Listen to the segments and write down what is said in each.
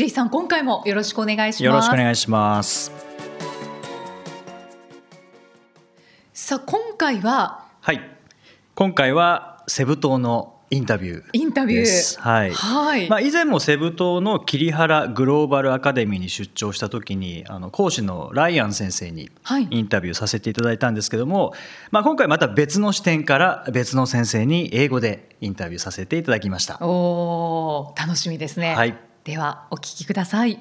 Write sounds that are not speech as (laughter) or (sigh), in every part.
J さん今回もよろしくお願いします。よろしくお願いします。さあ今回ははい。今回はセブ島のインタビューインタビュー。です。はい、はい。まあ、以前もセブ島の桐原グローバルアカデミーに出張した時にあの講師のライアン先生にはい。インタビューさせていただいたんですけども、まあ、今回また別の視点から別の先生に英語でインタビューさせていただきました。おー楽しみですね、はいではお聞きください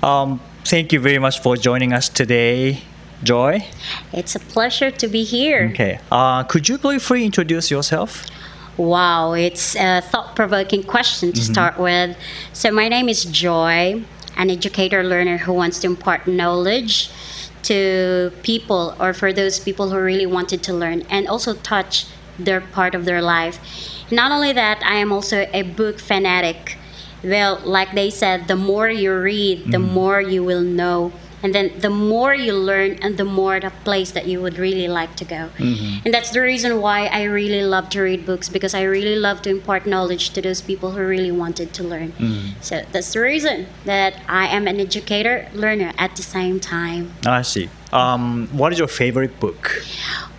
Um, thank you very much for joining us today, Joy. It's a pleasure to be here. Okay. Uh, could you briefly introduce yourself? Wow, it's a thought provoking question to start with. So, my name is Joy, an educator learner who wants to impart knowledge to people or for those people who really wanted to learn and also touch their part of their life. Not only that, I am also a book fanatic. Well, like they said, the more you read, the mm. more you will know. And then the more you learn, and the more the place that you would really like to go. Mm-hmm. And that's the reason why I really love to read books because I really love to impart knowledge to those people who really wanted to learn. Mm-hmm. So that's the reason that I am an educator, learner at the same time. I see. Um, what is your favorite book?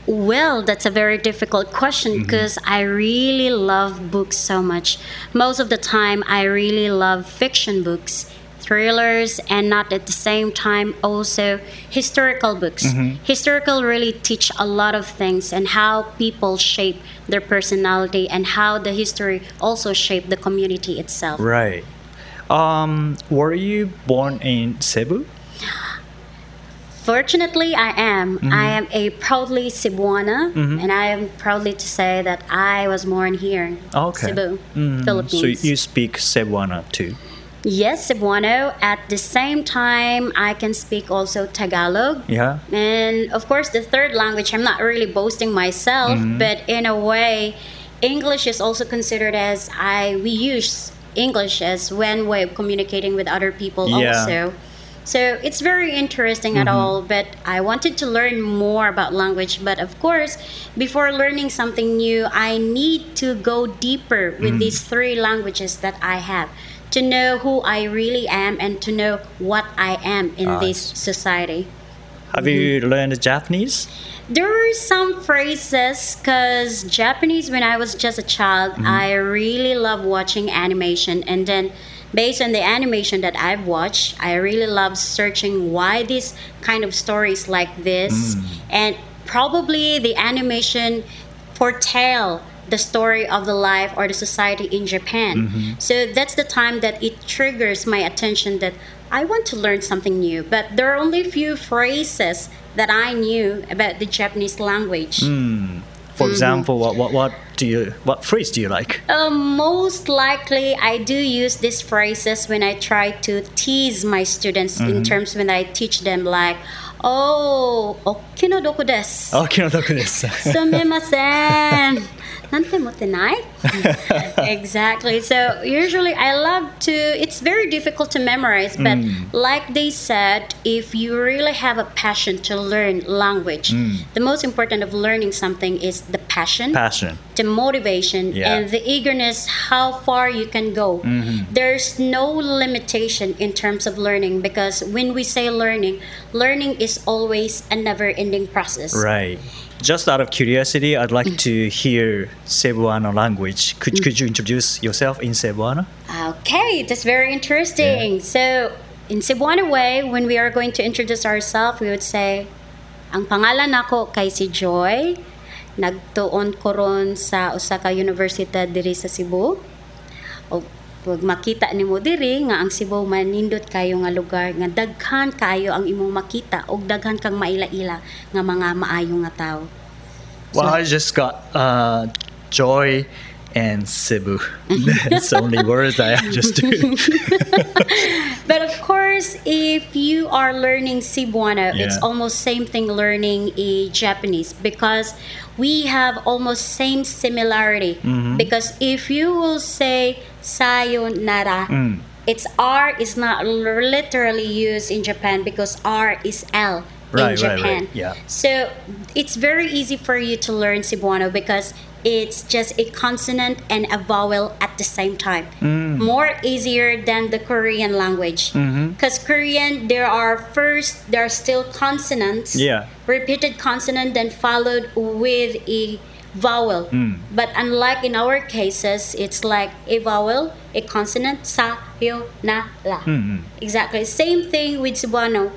Well, that's a very difficult question because I really love books so much. Most of the time, I really love fiction books, thrillers, and not at the same time also historical books. Historical really teach a lot of things and how people shape their personality and how the history also shape the community itself. Right. Um, were you born in Cebu? Fortunately, I am. I am a proudly Cebuana, and I am proudly to say that I was born here Okay. Cebu, Mm, Philippines. So you speak Cebuana too. Yes, Cebuano. At the same time, I can speak also Tagalog. Yeah. And of course, the third language, I'm not really boasting myself, Mm-hmm. but in a way, English is also considered as I we use English as one way of communicating with other people Yeah. also. So it's very interesting Mm-hmm. at all, but I wanted to learn more about language. But of course, before learning something new, I need to go deeper Mm. with these three languages that I have to know who I really am and to know what I am in I this society. Have you learned Japanese? There are some phrases because Japanese, when I was just a child, I really love watching animation. And then, based on the animation that I've watched, I really love searching why this kind of stories like this. Mm. And probably the animation foretell the story of the life or the society in Japan. Mm-hmm. So that's the time that it triggers my attention that I want to learn something new. But there are only a few phrases that I knew about the Japanese language. Mm. For mm-hmm. example, what, what, what do you what phrase do you like? Um, most likely, I do use these phrases when I try to tease my students mm-hmm. in terms when I teach them like. Oh, okinodoku desu. Okinodoku desu. Sumimasen. (laughs) Nante nai? (laughs) exactly. So usually I love to it's very difficult to memorize, but mm. like they said, if you really have a passion to learn language, mm. the most important of learning something is the passion Passion. the motivation Yeah. and the eagerness how far you can go mm-hmm. there's no limitation in terms of learning because when we say learning learning is always a never ending process Right. Just out of curiosity, I'd like mm. to hear Cebuano language. Could, mm. could you introduce yourself in Cebuano? okay that's very interesting. So in Cebuano way when we are going to introduce ourselves we would say ang pangalan nako kay si Joy. Nagtuon ko ron sa usa ka universidad diri sa Cebu pag makita nimo diri nga ang Cebu manindot kayo nga lugar nga daghan kayo ang imong makita og daghan kang maila-ila nga mga maayo nga tawo Well, I just got uh, Joy and Cebu. (laughs) That's the only words I just understood. (laughs) But of course, if you are learning Cebuano, it's almost same thing learning a Japanese because we have almost same similarity. Mm-hmm. Because if you will say sayonara, Mm. its R is not literally used in Japan because R is L Right, in right, Japan. right. Yeah. So it's very easy for you to learn Cebuano because it's just a consonant and a vowel at the same time. Mm. More easier than the Korean language. Mm-hmm. Because Korean, there are first, there are still consonants, Yeah. repeated consonant, then followed with a vowel. Mm. But unlike in our cases, it's like a vowel, a consonant, sa, yo, na, la. Mm-hmm. Exactly. Same thing with Cebuano.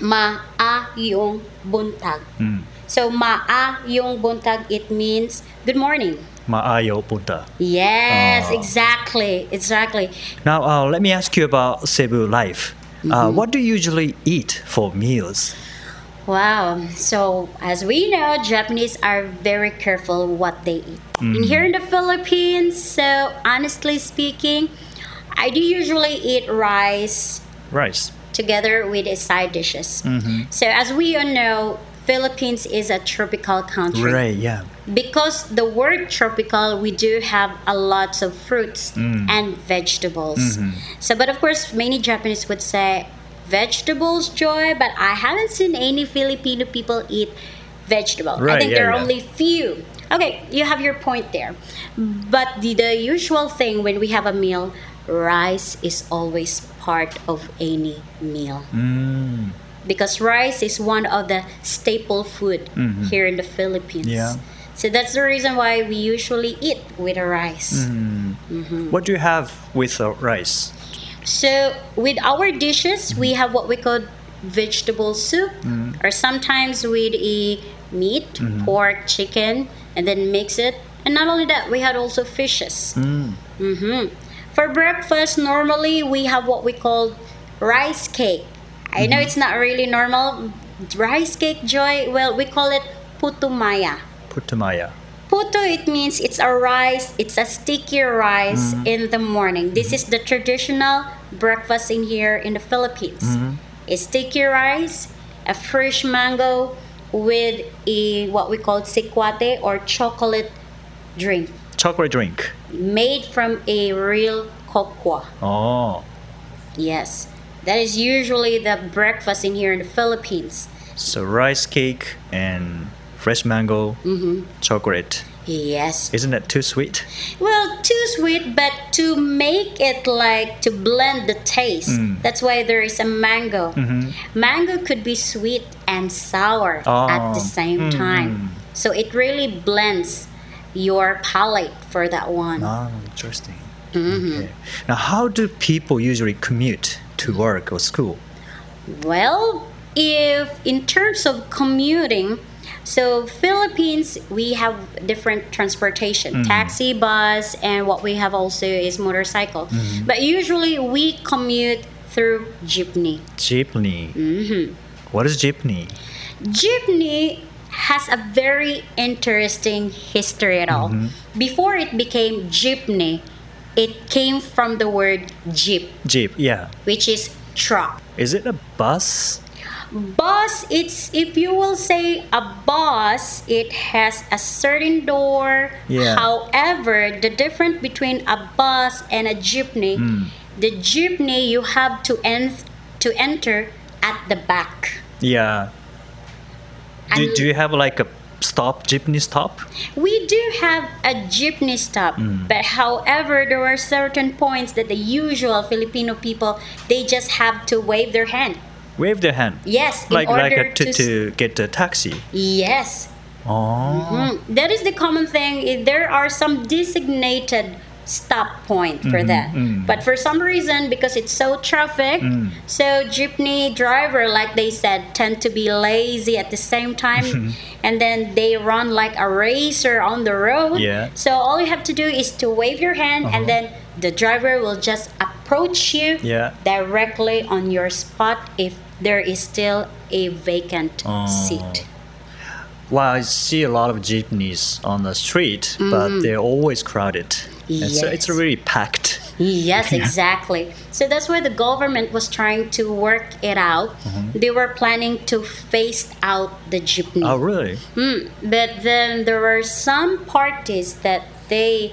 Ma, a, yung, buntag. Mm. So, ma, a, yung, buntag, it means good morning. Maayo punta. Yes, Oh. exactly, exactly. Now, uh, let me ask you about Cebu life. Uh, what do you usually eat for meals? Wow. So, as we know, Japanese are very careful what they eat. And here in the Philippines, so honestly speaking, I do usually eat rice Rice. together with side dishes. So, as we all know, Philippines is a tropical country. Right, yeah. Because the word tropical, we do have a lots of fruits Mm. and vegetables. Mm-hmm. So, but of course, many Japanese would say vegetables joy, but I haven't seen any Filipino people eat vegetable. I think yeah, there are yeah. only few. Okay, you have your point there. But the, the usual thing when we have a meal, rice is always part of any meal Mm. Because rice is one of the staple food here in the Philippines. Mm-hmm. Yeah. So that's the reason why we usually eat with a rice. Mm-hmm. What do you have with uh, rice? So with our dishes, we have what we call vegetable soup, or sometimes with a meat, pork, chicken, and then mix it. And not only that, we had also fishes. hmm For breakfast, normally we have what we call rice cake. I know it's not really normal. Rice cake, Joy, well, we call it putumaya. Putumaya. Puto, it means it's a rice, it's a sticky rice mm-hmm. in the morning. This mm-hmm. is the traditional breakfast in here in the Philippines. Mm-hmm. A sticky rice, a fresh mango with a what we call sikwate or chocolate drink Chocolate drink. made from a real cocoa. Oh. Yes. That is usually the breakfast in here in the Philippines. So rice cake and fresh mango, chocolate. Yes. Isn't that too sweet? Well, too sweet, but to make it like to blend the taste. Mm. That's why there is a mango. Mango could be sweet and sour at Mm-hmm. Oh. the same Mm. time. So it really blends your palate for that one. Oh, interesting. Mm-hmm. Okay. Now, how do people usually commute to work or school? Well, if in terms of commuting, so Philippines we have different transportation, mm-hmm. taxi, bus, and what we have also is motorcycle. Mm-hmm. But usually we commute through jeepney. Jeepney. Mm-hmm. What is jeepney? Jeepney has a very interesting history at all. Before it became jeepney, it came from the word jeep, Jeep, yeah. which is truck. Is it a bus? Bus, it's if you will say a bus, it has a certain door. Yeah. However, the difference between a bus and a jeepney, hmm. the jeepney you have to en- to enter at the back. Yeah. Do, do you have like a stop, jeepney stop? We do have a jeepney stop, but however, there are certain points that the usual Filipino people they just have to wave their hand. Wave their hand. Yes, in Like, like a, to, to to get a taxi. Yes, Oh. Mm, that is the common thing. There are some designated stop point for mm-hmm. that. Mm-hmm. But for some reason, because it's so traffic, mm. so jeepney driver, like they said, tend to be lazy at the same time, (laughs) and then they run like a racer on the road. Yeah. So all you have to do is to wave your hand, and uh-huh. then the driver will just approach you Yeah. directly on your spot if there is still a vacant Oh. seat. Well, I see a lot of jeepneys on the street, but mm-hmm. they're always crowded. And so it's. Really packed. Yes, exactly. So that's where the government was trying to work it out. Mm-hmm. They were planning to phase out the jeepney. Oh, really? Mm, but then there were some parties that they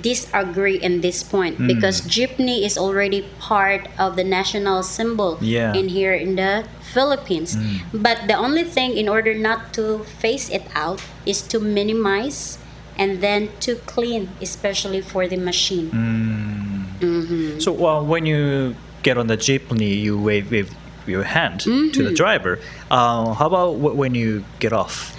disagree in this point Hmm. because jeepney is already part of the national symbol Yeah. In here in the Philippines. But the only thing in order not to phase it out is to minimize and then to clean, especially for the machine. Hmm. So, well, when you get on the jeepney, you wave with your hand to Mm-hmm. the driver. Uh, how about wh- when you get off?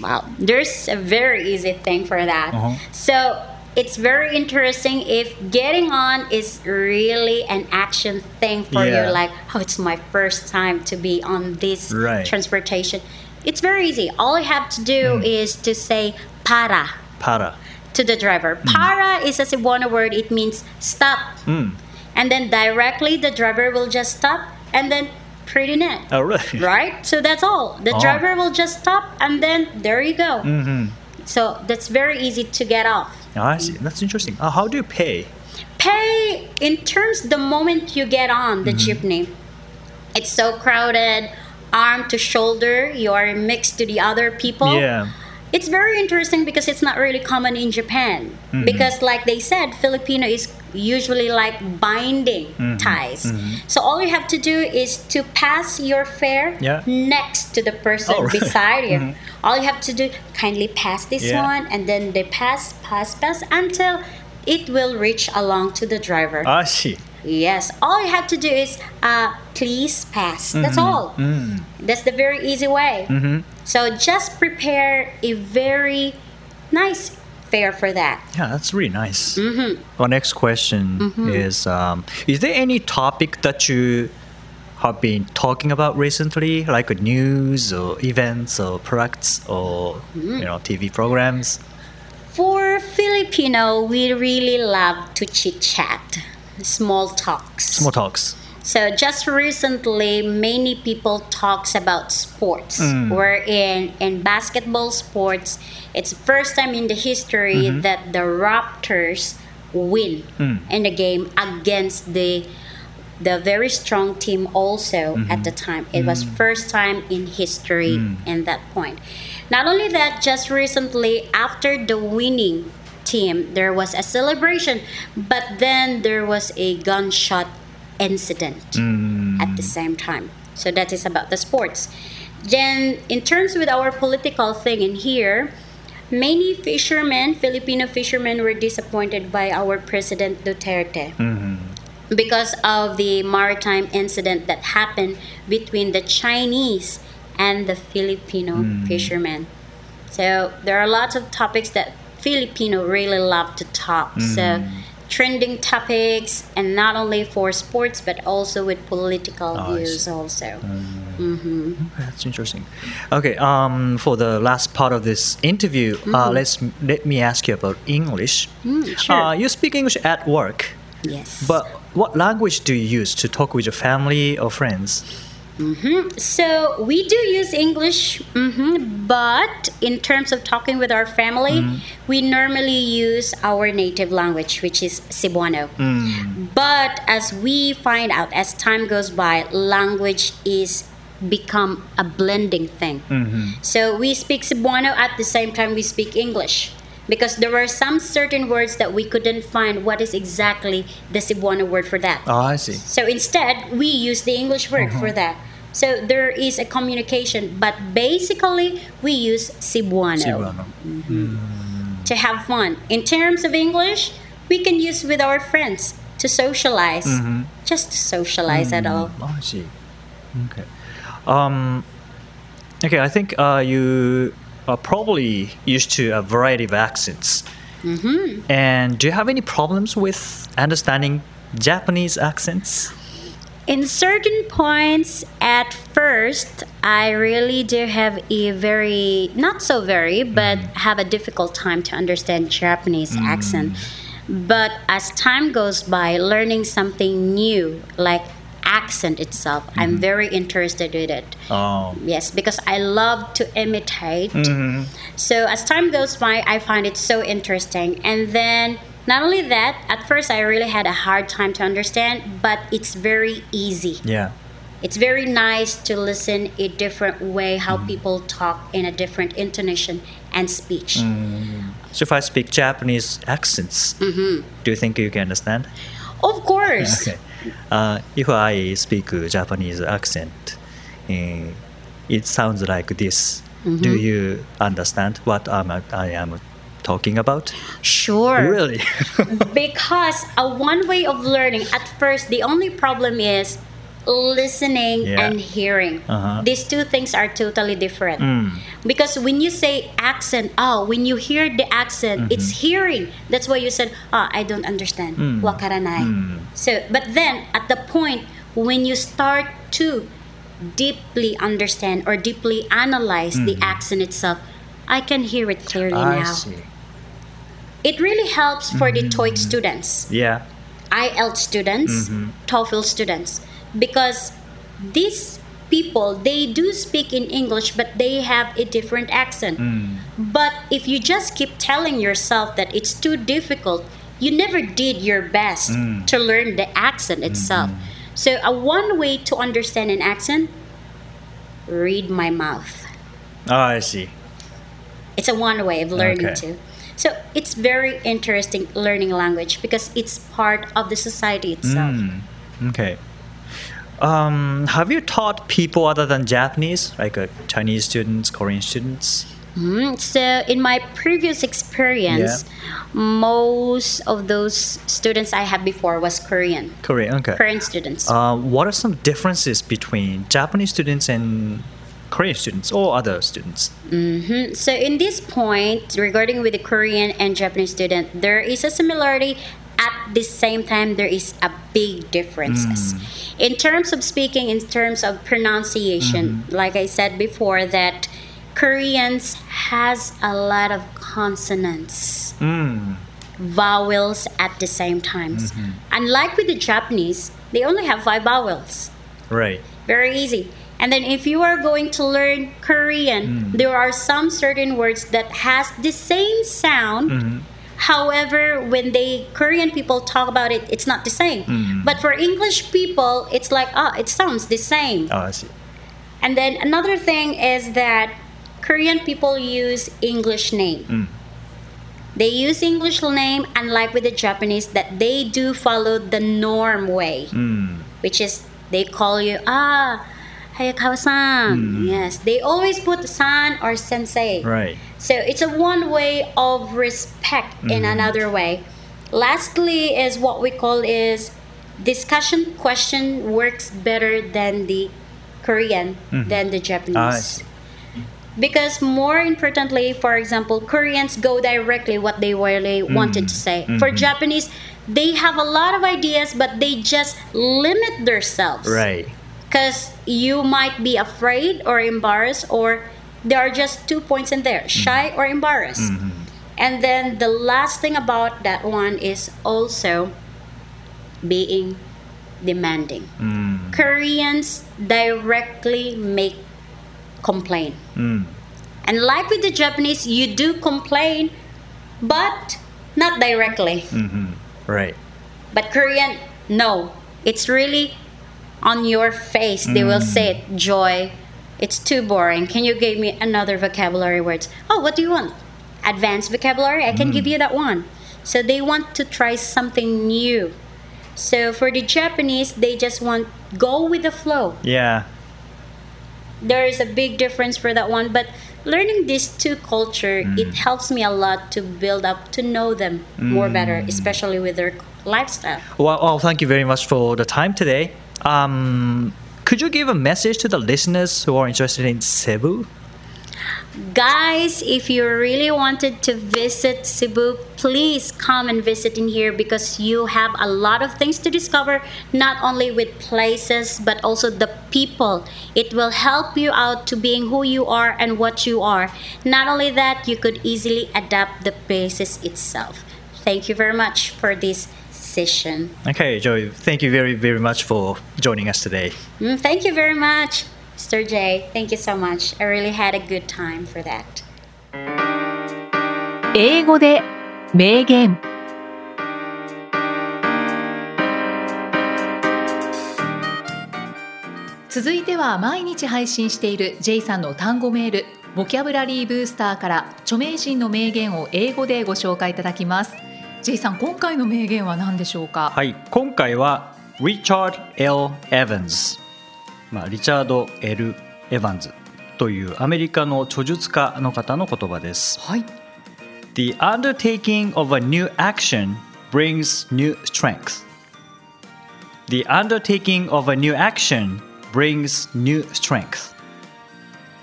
Wow, there's a very easy thing for that. Uh-huh. So it's very interesting if getting on is really an action thing for Yeah. you, like, oh, it's my first time to be on this Right. transportation. It's very easy. All you have to do Mm. is to say para Para. to the driver. Mm. Para is a Cebuano word, it means stop. Mm. And then directly the driver will just stop and then pretty neat. Oh, really? (laughs) right? So that's all. The Oh. driver will just stop and then there you go. Mm-hmm. So that's very easy to get off. I see. That's interesting. Uh, how do you pay? Pay in terms the moment you get on the jeepney, it's so crowded, arm to shoulder, you are mixed to the other people. Yeah. It's very interesting because it's not really common in Japan. Mm-hmm. Because, like they said, Filipino is usually like binding mm-hmm. ties. Mm-hmm. So, all you have to do is to pass your fare Yeah. next to the person Oh, beside you. All you have to do, kindly pass this Yeah. one, and then they pass, pass, pass until it will reach along to the driver. I see. Yes, all you have to do is uh, please pass. That's Mm-hmm. all. That's the very easy way. So just prepare a very nice fare for that. Yeah, that's really nice. Mm-hmm. Our next question is: um, Is there any topic that you have been talking about recently, like a news or events or products or Mm-hmm. you know TV programs? For Filipino, we really love to chit chat, small talks. Small talks. So just recently, many people talks about sports. Mm. We're in in basketball sports, it's the first time in the history mm-hmm. that the Raptors win mm. in the game against the the very strong team also mm-hmm. at the time. It was mm. first time in history in that point. Not only that, just recently after the winning team, there was a celebration, but then there was a gunshot incident mm. at the same time. So that is about the sports. Then, in terms with our political thing in here, many fishermen, Filipino fishermen, were disappointed by our President Duterte mm-hmm. because of the maritime incident that happened between the Chinese and the Filipino mm. fishermen. So there are lots of topics that Filipino really love to talk. So trending topics and not only for sports but also with political Oh, views also. That's interesting. Okay, um, for the last part of this interview, uh, let's let me ask you about English. Mm, sure. Uh, you speak English at work, yes. but what language do you use to talk with your family or friends? Mm-hmm. So we do use English, hmm but in terms of talking with our family, mm. we normally use our native language, which is Cebuano. Mm. But as we find out as time goes by, language is become a blending thing. Mm-hmm. So we speak Cebuano at the same time we speak English. Because there were some certain words that we couldn't find what is exactly the Cebuano word for that. Oh, I see. So instead, we use the English word Uh-huh. for that. So there is a communication, but basically we use Cebuano, Cebuano. to have fun. In terms of English, we can use with our friends to socialize, Mm-hmm. just to socialize at all. Oh, I see. Okay. Um, okay, I think uh, you are probably used to a variety of accents. Mm-hmm. And do you have any problems with understanding Japanese accents? In certain points, at first, I really do have a very, not so very, but have a difficult time to understand Japanese accent. But as time goes by, learning something new, like accent itself. I'm very interested in it. Oh. Yes, because I love to imitate. Mm-hmm. So as time goes by, I find it so interesting. And then not only that, at first I really had a hard time to understand, but it's very easy. Yeah. It's very nice to listen a different way how people talk in a different intonation and speech. So if I speak Japanese accents, Mm-hmm. do you think you can understand? Of course. (laughs) Okay. Uh, if I speak Japanese accent, eh, it sounds like this. Mm-hmm. Do you understand what I'm, I am talking about? Sure. Really? (laughs) because a one way of learning at first the only problem is listening Yeah. and hearing Uh-huh. these two things are totally different Mm. because when you say accent oh when you hear the accent Mm-hmm. it's hearing that's why you said oh i don't understand Mm. wakaranai so but then at the point when you start to deeply understand or deeply analyze the accent itself i can hear it clearly Mm. I now see. it really helps for the Mm. TOEIC students, Yeah. IELTS students, TOEFL students, because these people they do speak in English, but they have a different accent. Hmm. But if you just keep telling yourself that it's too difficult, you never did your best hmm. to learn the accent itself. Hmm. So, a one way to understand an accent, read my mouth. Oh, I see. It's a one way of learning Okay. too. So it's very interesting learning language because it's part of the society itself. Okay. Um, have you taught people other than Japanese, like uh, Chinese students, Korean students? Mm, So in my previous experience, most of those students I had before was Korean. Korean. Okay. Korean students. Uh, what are some differences between Japanese students and Korean students or other students? Mhm. So in this point, regarding with the Korean and Japanese student, there is a similarity. At the same time, there is a big differences. Mm. In terms of speaking, in terms of pronunciation, mm-hmm. like I said before, that Koreans has a lot of consonants, Mm. vowels at the same times. Mm-hmm. Unlike with the Japanese, they only have five vowels Right. very easy and then if you are going to learn korean mm. there are some certain words that has the same sound mm-hmm. However when they korean people talk about it it's not the same. But for english people it's like ah it sounds the same. Oh, I see. and then another thing is that korean people use english name. They use english name unlike with the japanese that they do follow the norm way Mm. which is they call you ah Hayakawa-san. Mm-hmm. Yes, they always put san or sensei. Right. So it's a one way of respect in mm-hmm. another way. Lastly is what we call is discussion question works better than the Korean mm-hmm. than the Japanese. Ah, Because more importantly, for example, Koreans go directly what they really wanted to say. For Japanese, they have a lot of ideas, but they just limit themselves Right. Because you might be afraid or embarrassed or there are just two points in there shy or embarrassed and then the last thing about that one is also being demanding Mm. koreans directly make complain Mm. and like with the japanese you do complain but not directly hmm Right. but Korean, no. It's really on your face. They will mm. say it, joy. It's too boring. Can you give me another vocabulary words? Oh, what do you want? Advanced vocabulary? I can give mm. you that one. So they want to try something new. So for the Japanese, they just want go with the flow. Yeah. There is a big difference for that one, but learning these two culture, mm. it helps me a lot to build up to know them more better, especially with their lifestyle. Well, well, thank you very much for the time today. Um, could you give a message to the listeners who are interested in Cebu? Guys, if you really wanted to visit Cebu, please come and visit in here because you have a lot of things to discover, not only with places but also the people. It will help you out to being who you are and what you are. Not only that, you could easily adapt the places itself. Thank you very much for this session. Okay, Joy, thank you very, very much for joining us today. Mm, thank you very much, Mr. J. Thank you so much. I really had a good time for that. 英語で名言続いては毎日配信している J さんの単語メールボキャブラリーブースターから著名人の名言を英語でご紹介いただきます J さん今回の名言は何でしょうかはい、今回は Richard L. Evans、まあ、リチャード・ L・ エヴァンズというアメリカの著述家の方の言葉です。はい、The undertaking of a new action brings new strength. The undertaking of a new action brings new strength.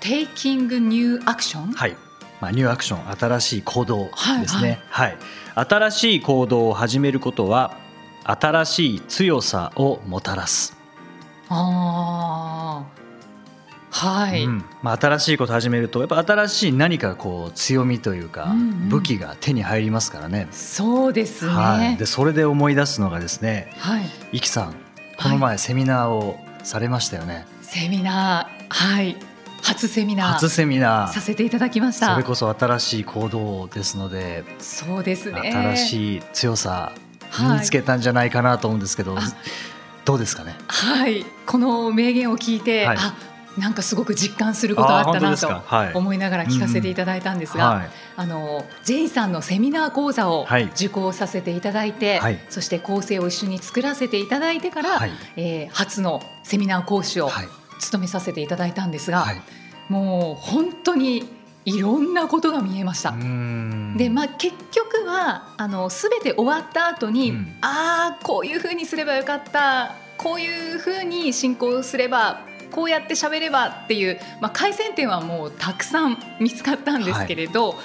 Taking new action はい。まあ、ニューアクション、新しい行動ですね。ははい。新しい行動を始めることは、新しい強さをもたらす。ああはい、うん。まあ、新しいこと始めるとやっぱ新しい何かこう強みというか、うんうん。武器が手に入りますからね。そうですね。はい、でそれで思い出すのがですねはい。イキさんこの前セミナーをされましたよね、セミナーはい初セミナー初セミナー。させていただきました。それこそ新しい行動ですので、そうですね。新いしい強さはい。身につけたんじゃないかなと思うんですけど、あどうですかね？はい。この名言を聞いて、はい。あなんかすごく実感することあったなと思いながら聞かせていただいたんですが、はい。あの J さんのセミナー講座をはい。受講させていただいて、はい。そして構成を一緒に作らせていただいてから、はい。えー初のセミナー講師をはい務めさせていただいたんですが、はい。もう本当にいろんなことが見えました。でまあ、結局はあの全て終わった後に、うん。ああこういうふうにすればよかったこういうふうに進行すればこうやって喋ればっていう、まあ、改善点はもうたくさん見つかったんですけれど、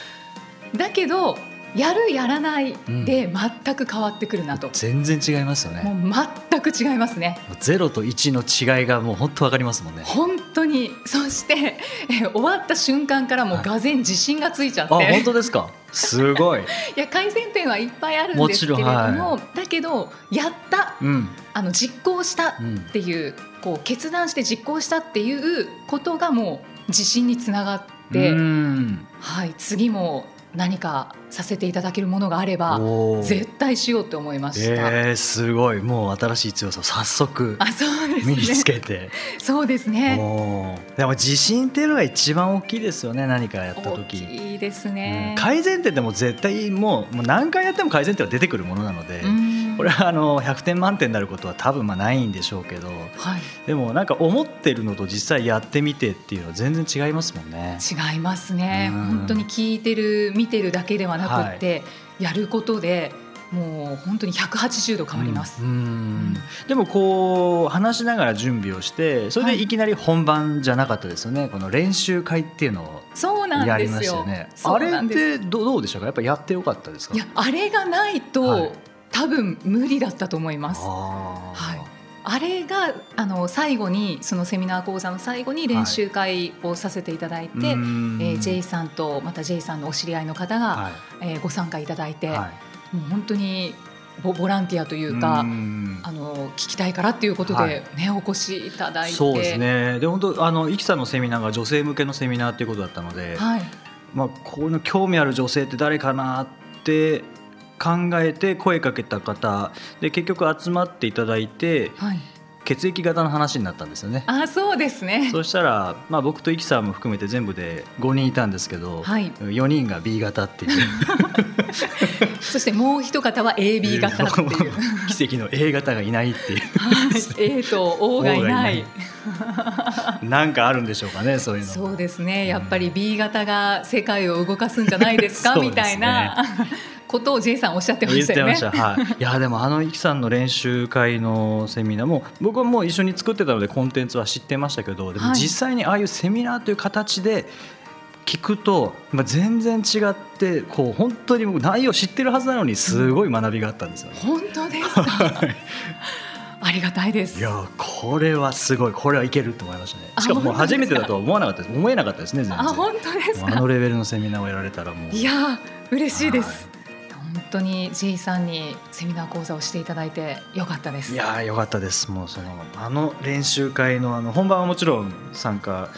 だけどやるやらないで全く変わってくるなと、全然違いますよね。もう全く違いますね。ゼロと1の違いがもう本当わかりますもんね。本当に。そしてえ終わった瞬間からもうがぜん自信がついちゃって、あ本当ですか？すごい。(laughs) いや改善点はいっぱいあるんもですけれども、はだけどやった。うん。あの実行したうんっていう、こう決断して実行したっていうことがもう自信につながって、うん。はい、次も何かさせていただけるものがあれば絶対しようと思いました。えー、すごいもう新しい強さを早速あそうです身につね。けて、そうですね。おーでも自信っていうのが一番大きいですよね何かやった大時きいですうんね。改善点でも絶対もうもう何回やっても改善点は出てくるものなので、うんこれはあの100点満点になることは多分まあないんでしょうけどはい、でもなんか思ってるのと実際やってみてっていうのは全然違いますもんね。違いますね、うん。本当に聞いてる見てるだけではなくって、やることでもう本当に180度変わります。うん。うん。でもこう話しながら準備をしてそれでい。きなり本番じゃなかったですよね、この練習会っていうのをそうなんやりですよ。ましたよね。そあれってどうどうでしたか？やっぱやってよかったですか？いやあれがないと、はい多分無理だったと思います。はい。あれがあの最後にそのセミナー講座の最後に練習会をさせていただいて、うーん。えー J さんとまた J さんのお知り合いの方が、はえーご参加いただいて、いはい。もう本当にボボランティアというか、ん。あの聞きたいからっていうことで、はい。ねお越しいただいて。そうですね。で本当あのイキさんのセミナーが女性向けのセミナーっていうことだったので、はい。まあ、こういうの興味ある女性って誰かなって考えて声かけた方で結局集まっていただいてはい。血液型の話になったんですよね。あそうですね。そしたら、まあ、僕とイキさんも含めて全部で5人いたんですけど、はい。4人が B 型っていう。(laughs) そしてもう一方は AB (laughs) 型っていう。(laughs) 奇跡の A 型がいないっていう。はい。A と O がいない。なんかあるんでしょうかねそういうのそうですね。やっぱり B 型が世界を動かすんじゃないですかそうですね。みたいなことを J さんおっしゃってま言っしたよね。てました、はい、(laughs) いやでもあのイキさんの練習会のセミナーも僕はもう一緒に作ってたのでコンテンツは知ってましたけどでもはい。実際にああいうセミナーという形で聞くと、まあ、全然違ってこう本当に僕内容知ってるはずなのにすごい学びがあったんですよね。本当ですか？ありがたいです。いやこれはすごい。これはいけると思いましたね。あしかももう初めてだとは思わなかったです。思えなかったですね全然。あ本当ですあかのレベルのセミナーをやられたらもう。いや嬉しいです、本当に J さんにセミナー講座をしていただいてよかったです。いやよかったです。もうそのあの練習会のあの本番はもちろん参加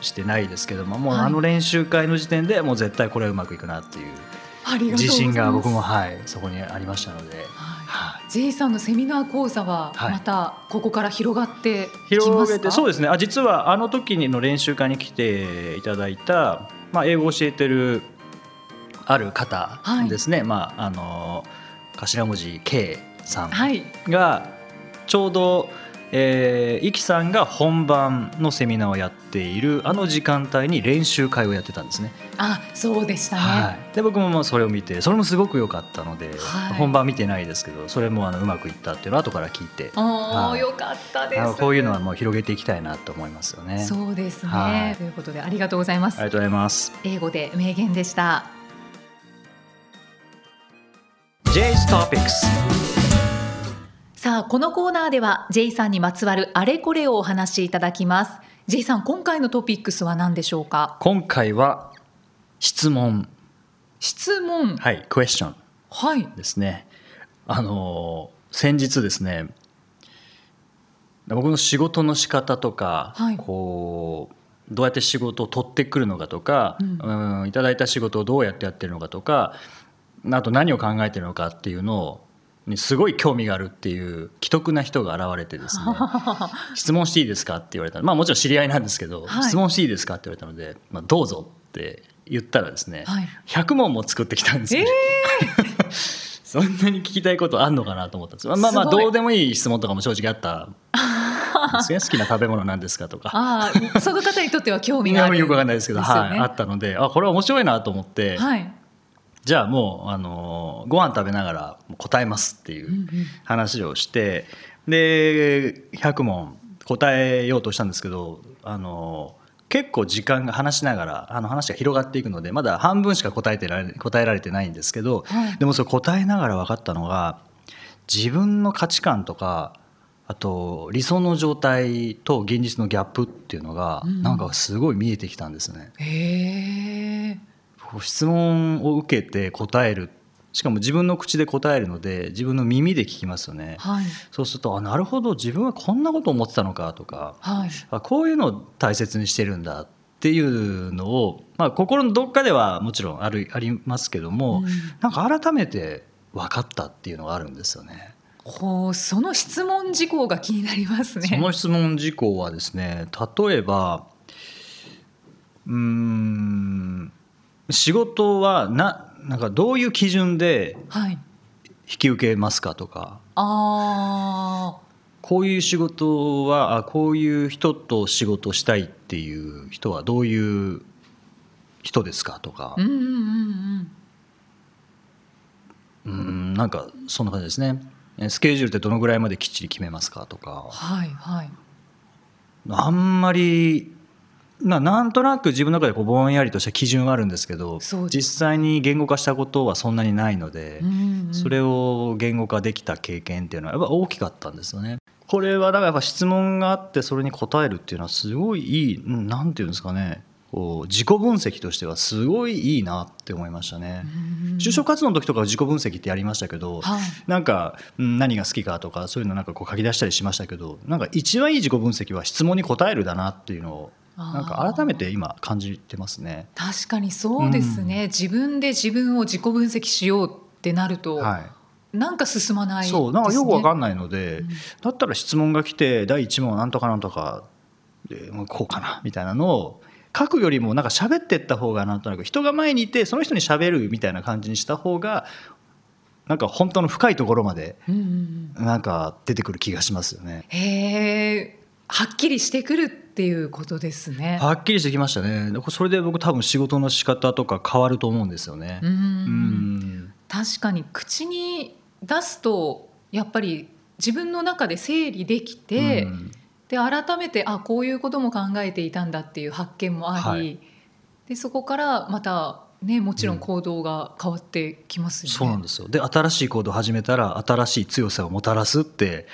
してないですけどももうあの練習会の時点でもう絶対これはうまくいくなっていう自信が僕もはいそこにありましたので。はい、J さんのセミナー講座はまたここから広がって広げてそうですね。あ実はあの時の練習会に来ていただいた、まあ、英語を教えてるある方ですね、はい、まああの頭文字 K さんがちょうど、えー、イキさんが本番のセミナーをやっているあの時間帯に練習会をやってたんですね。あそうでしたね、はい、で僕もまあそれを見てそれもすごく良かったので、はい、本番見てないですけどそれもあのうまくいったっていうのを後から聞いてあ、はい、よかったですこういうのはもう広げていきたいなと思いますよね。そうですね、はい、ということでありがとうございます。ありがとうございます。英語で名言でした。J's Topics. さあこのコーナーでは J さんにまつわるあれこれをお話しいただきます。J さん今回のトピックスは何でしょうか？今回は質問。質問。はい question はい。ですね。あの先日ですね僕の仕事の仕方とか、はい、こうどうやって仕事を取ってくるのかとか、うん、うんいただいた仕事をどうやってやってるのかとかあと何を考えてるのかっていうのをにすごい興味があるっていう既得な人が現れてですね (laughs) 質問していいですかって言われたまあもちろん知り合いなんですけど、はい、質問していいですかって言われたので、まあ、どうぞって言ったらですね、はい、100問も作ってきたんですよ、えー、(laughs) そんなに聞きたいことあんのかなと思ったんですまあまあどうでもいい質問とかも正直あったですね。(laughs) 好きな食べ物なんですかとか。あその方にとっては興味があるよくわかんないですけど、ね、はい、あったのであこれは面白いなと思って、はいじゃあもうあのご飯食べながら答えますっていう話をして、で100問答えようとしたんですけどあの結構時間が話しながらあの話が広がっていくのでまだ半分しか答えてられ答えられてないんですけど、はい、でもそれ答えながら分かったのが自分の価値観とかあと理想の状態と現実のギャップっていうのが、うん、なんかすごい見えてきたんですね。へー質問を受けて答える。しかも自分の口で答えるので自分の耳で聞きますよね、はい、そうするとあなるほど自分はこんなこと思ってたのかとか、はい、あこういうのを大切にしてるんだっていうのを、まあ、心のどっかではもちろんあるありますけども、うん、なんか改めて分かったっていうのがあるんですよね。ほうその質問事項が気になりますね。その質問事項はですね例えばうん仕事はななんかどういう基準で引き受けますかとか、あこういう仕事はあこういう人と仕事したいっていう人はどういう人ですかとか、うんうんうんうん、なんかそんな感じですね。スケジュールってどのぐらいまできっちり決めますかとか、はいはい、あんまりななんとなく自分の中でこうぼんやりとした基準はあるんですけど実際に言語化したことはそんなにないので、うんうん、それを言語化できた経験っていうのはやっぱ大きかったんですよね。これはだからやっぱ質問があってそれに答えるっていうのはすごいいい何て言うんですかね。こう自己分析としてはすごいいいなって思いましたね。就職活動の時とか自己分析ってやりましたけど、はい、なんか何が好きかとかそういうのなんかこう書き出したりしましたけどなんか一番いい自己分析は質問に答えるだなっていうのをなんか改めて今感じてますね。確かにそうですね、うん、自分で自分を自己分析しようってなると、はい、なんか進まない、ね、そうなんかよくわかんないので、うん、だったら質問が来て第一問なんとかなんとかでこうかなみたいなのを書くよりもなんか喋ってった方がなんとなく人が前にいてその人に喋るみたいな感じにした方がなんか本当の深いところまでなんか出てくる気がしますよね。へえはっきりしてくるっていうことですね。はっきりしてきましたね。それで僕多分仕事の仕方とか変わると思うんですよね。うん。確かに口に出すとやっぱり自分の中で整理できて、で改めてあこういうことも考えていたんだっていう発見もあり、はい、でそこからまたね、もちろん行動が変わってきますよね、うん、そうなんですよ。で新しい行動を始めたら新しい強さをもたらすって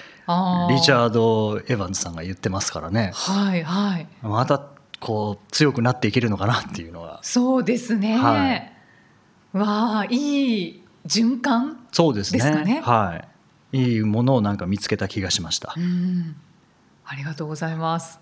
リチャード・エヴァンズさんが言ってますからね。はいはい。またこう強くなっていけるのかなっていうのは。そうですね、はい、わあいい循環？そうですね。はい。いいものをなんか見つけた気がしました、うん。ありがとうございます。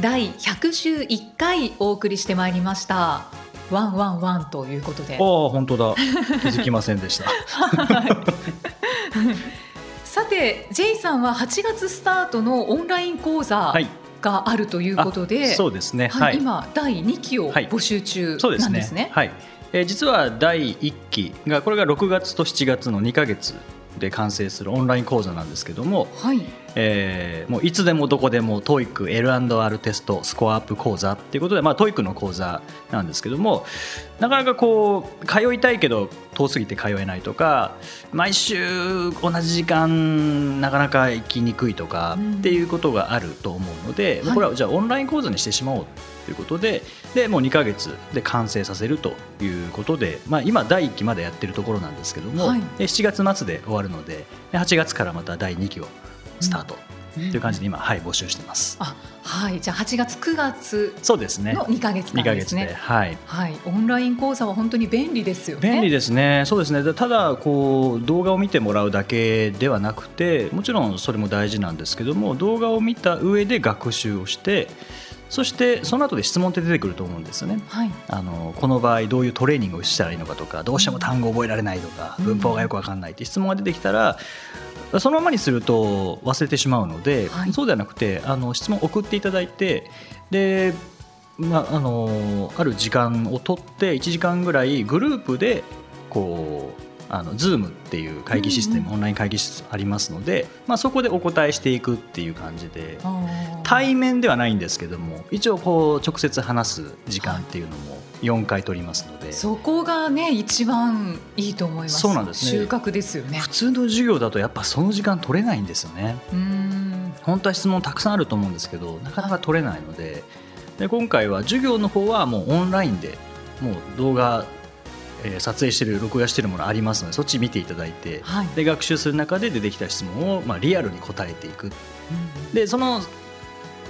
第111回お送りしてまいりました。ワンワンワンということで。ああ本当だ。気づきませんでした (laughs) (laughs) さて J さんは8月スタートのオンライン講座はい。があるということで、あそうですね。はい今第2期をはい。募集中そうですね。なんですね。はい、えー実は第1期がこれが6月と7月の2か月で完成するオンライン講座なんですけども、はい、えーもういつでもどこでも TOEIC L&R テストスコアアップ講座っていうことで、まあ、TOEIC の講座なんですけどもなかなかこう通いたいけど遠すぎて通えないとか毎週同じ時間なかなか行きにくいとかうん。っていうことがあると思うので、はい。これはじゃあオンライン講座にしてしまおうということででもう2ヶ月で完成させるということで、まあ、今第1期までやってるところなんですけども、はい。で7月末で終わるのでで8月からまた第2期をスタートという感じで今、はい、募集してます。あはい。じゃあ8月9月そうですね。の2ヶ月2ヶ月で、間ですね。はい、はい、オンライン講座は本当に便利ですよね。便利ですね、そうですね、でただこう、動画を見てもらうだけではなくて、もちろんそれも大事なんですけども、動画を見た上で学習をして、そしてその後で質問って出てくると思うんですよね。はい、あのこの場合どういうトレーニングをしたらいいのかとかどうしても単語を覚えられないとかうん。文法がよく分かんないって質問が出てきたらそのままにすると忘れてしまうので、はい。そうではなくてあの質問を送っていただいてで、まあ、あのある時間を取って1時間ぐらいグループでこうあの Zoom っていう会議システム、うんうんオンライン会議室ありますので、まあ、そこでお答えしていくっていう感じで。対面ではないんですけども一応こう直接話す時間っていうのも4回取りますので、そこがね一番いいと思います。そうなんですね収穫ですよね普。通の授業だとやっぱその時間取れないんですよねうーん、本当は質問たくさんあると思うんですけどなかなか取れないのでで今回は授業の方はもうオンラインでもう動画、えー撮影してる録画してるものありますのでそっち見ていただいて、はい。で学習する中で出てきた質問を、まあ、リアルに答えていくうんでその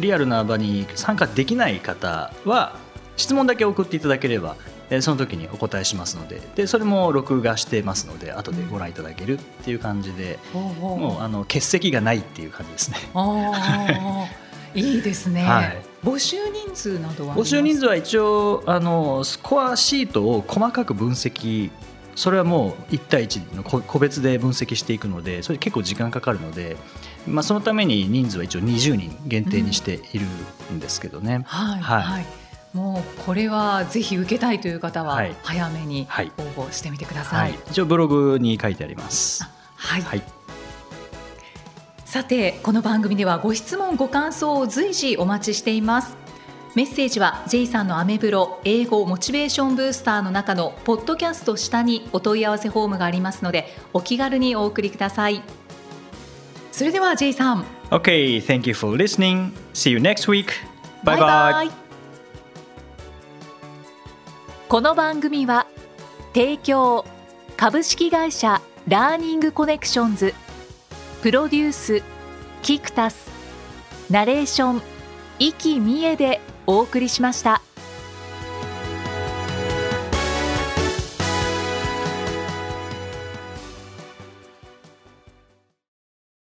リアルな場に参加できない方は質問だけ送っていただければえーその時にお答えしますのででそれも録画してますので後でご覧いただけるっていう感じで、ほうほうもうあの欠席がないっていう感じですね。(laughs) いいですね。はい募集人数などはあります募集人数は一応あのスコアシートを細かく分析。それはもう1対1の個個別で分析していくのでそれ結構時間かかるので、まあ、そのために人数は一応20人限定にしているんですけどね。はい、はい。はい、もうこれはぜひ受けたいという方ははい。早めにはい。応募してみてくださ。はい。い、一応ブログに書いてあります。はい、はい、さてこの番組ではご質問ご感想を随時お待ちしていますメッセージは J さんのアメブロ英語モチベーションブースターの中のポッドキャスト下にお問い合わせフォームがありますのでお気軽にお送りくださいそれでは J さん Okay, thank you for listening. See you next week. Bye bye. バイこの番組は提供株式会社ラーニングコネクションズプロデュースキクタスナレーション生きみえでお送りしました。